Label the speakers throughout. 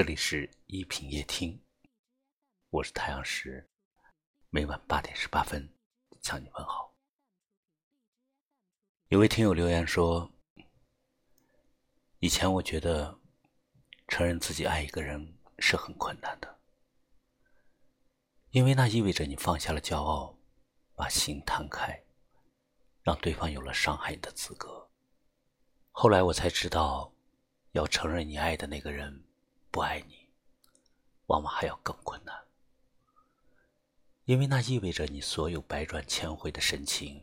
Speaker 1: 这里是一品夜听，我是太阳石，每晚八点十八分向你问好。有位听友留言说：“以前我觉得承认自己爱一个人是很困难的，因为那意味着你放下了骄傲，把心摊开，让对方有了伤害你的资格。后来我才知道，要承认你爱的那个人。”不爱你，往往还要更困难，因为那意味着你所有百转千回的深情，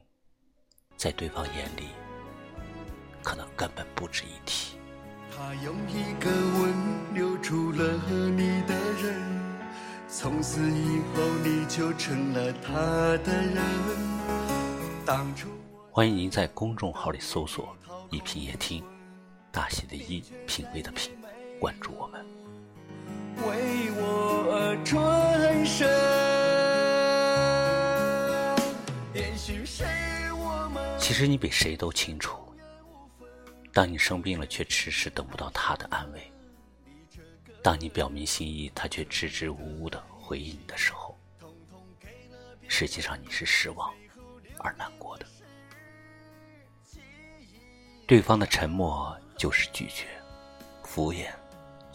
Speaker 1: 在对方眼里，可能根本不值一提。
Speaker 2: 他用一个吻留住了你的人，从此以后你就成了他的人。当初
Speaker 1: 欢迎您在公众号里搜索“一品夜听”，大写的“一”，品味的“品”，关注我们。
Speaker 2: 为我而转身。
Speaker 1: 其实你比谁都清楚，当你生病了却迟迟等不到他的安慰，当你表明心意他却支支吾吾的回应你的时候，实际上你是失望而难过的。对方的沉默就是拒绝，敷衍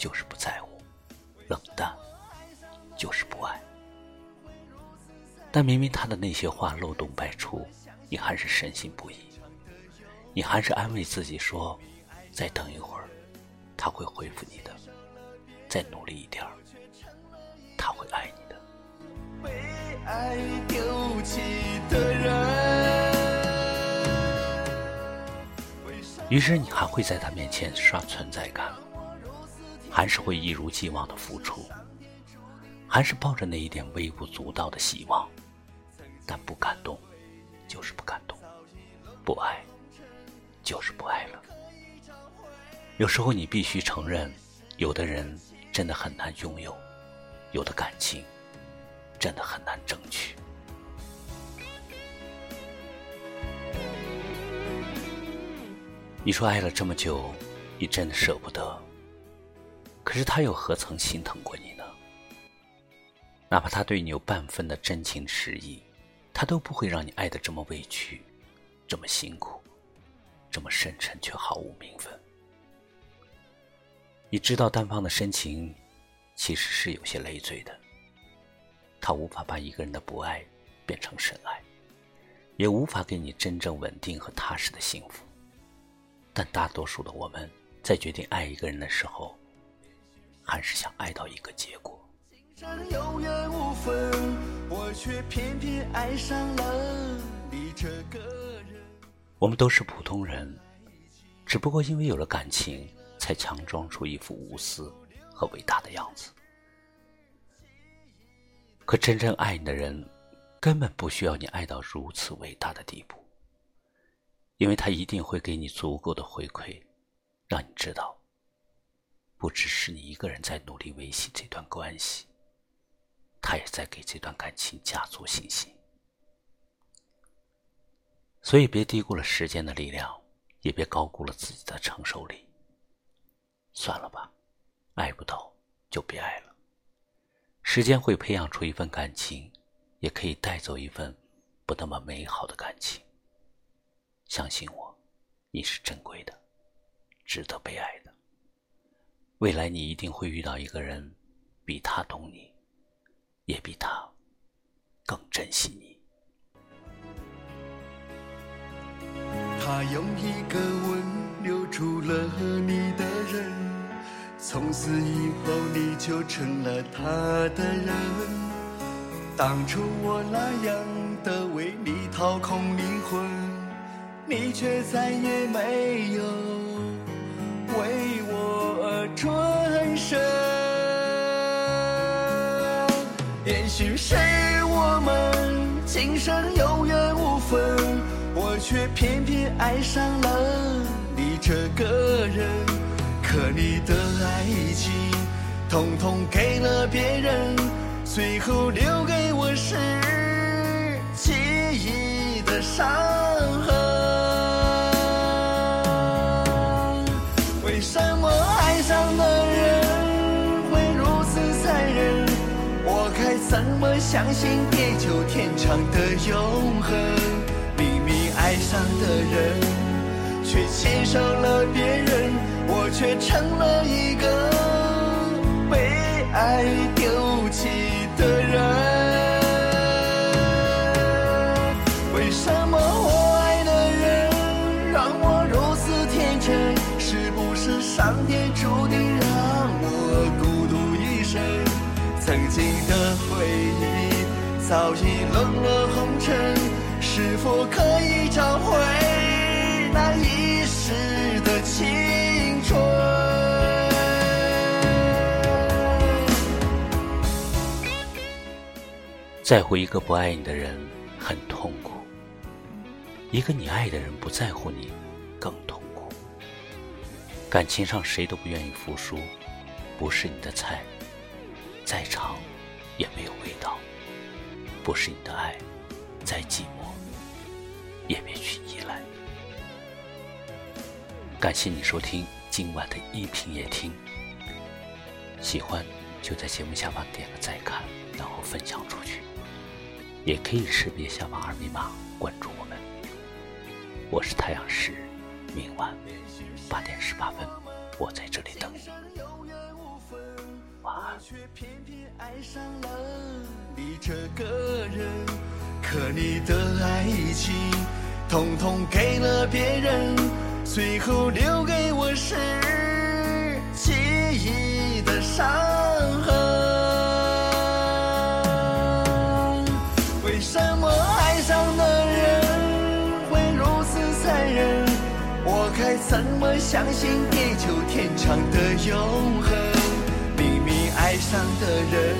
Speaker 1: 就是不在乎。冷淡就是不爱，但明明他的那些话漏洞百出，你还是深信不疑。你还是安慰自己说：“再等一会儿，他会回复你的；再努力一点儿，他会爱你的。”于是你还会在他面前刷存在感。还是会一如既往的付出，还是抱着那一点微不足道的希望，但不感动，就是不感动；不爱，就是不爱了。有时候你必须承认，有的人真的很难拥有，有的感情真的很难争取。你说爱了这么久，你真的舍不得。可是他又何曾心疼过你呢？哪怕他对你有半分的真情实意，他都不会让你爱的这么委屈，这么辛苦，这么深沉却毫无名分。你知道，单方的深情其实是有些累赘的。他无法把一个人的不爱变成深爱，也无法给你真正稳定和踏实的幸福。但大多数的我们在决定爱一个人的时候，还是想爱到一个结果。我们都是普通人，只不过因为有了感情，才强装出一副无私和伟大的样子。可真正爱你的人，根本不需要你爱到如此伟大的地步，因为他一定会给你足够的回馈，让你知道。不只是你一个人在努力维系这段关系，他也在给这段感情加足信心。所以，别低估了时间的力量，也别高估了自己的承受力。算了吧，爱不到就别爱了。时间会培养出一份感情，也可以带走一份不那么美好的感情。相信我，你是珍贵的，值得被爱的。未来你一定会遇到一个人，比他懂你，也比他更珍惜你。
Speaker 2: 他用一个吻留住了你的人，从此以后你就成了他的人。当初我那样的为你掏空灵魂，你却再也没有也许是我们今生有缘无分，我却偏偏爱上了你这个人。可你的爱情，统统给了别人，最后留给我是记忆的伤相信地久天长的永恒。明明爱上的人，却牵手了别人，我却成了一个被爱早已冷了红尘，是否可以找回那一时的青春？
Speaker 1: 在乎一个不爱你的人很痛苦，一个你爱的人不在乎你更痛苦。感情上谁都不愿意服输，不是你的菜，再长也没有味道；不是你的爱，再寂寞也别去依赖。感谢你收听今晚的一品夜听，喜欢就在节目下方点个再看，然后分享出去。也可以识别下方二维码关注我们。我是太阳石，明晚八点十八分，我在这里等你。
Speaker 2: 却偏偏爱上了你这个人，可你的爱情统统给了别人，最后留给我是记忆的伤痕。为什么爱上的人会如此残忍？我该怎么相信地久天长的永恒？爱上的人，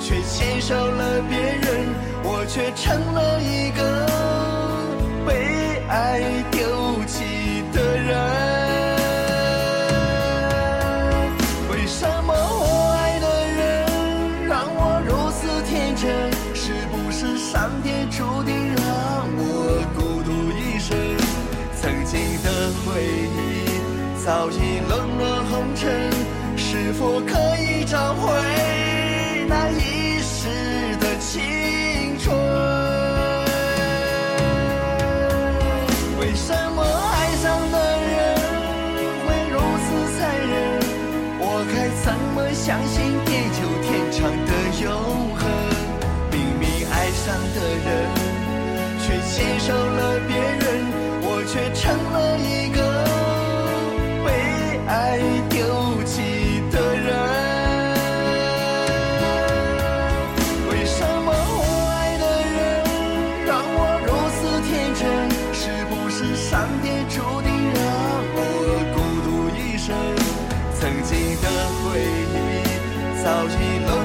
Speaker 2: 却牵手了别人，我却成了一个被爱丢弃的人。找回那一时的青春？为什么爱上的人？会如此残忍？我该怎么相信地久天长的永恒？明明爱上的人，却牵手了别人，的回忆早已冷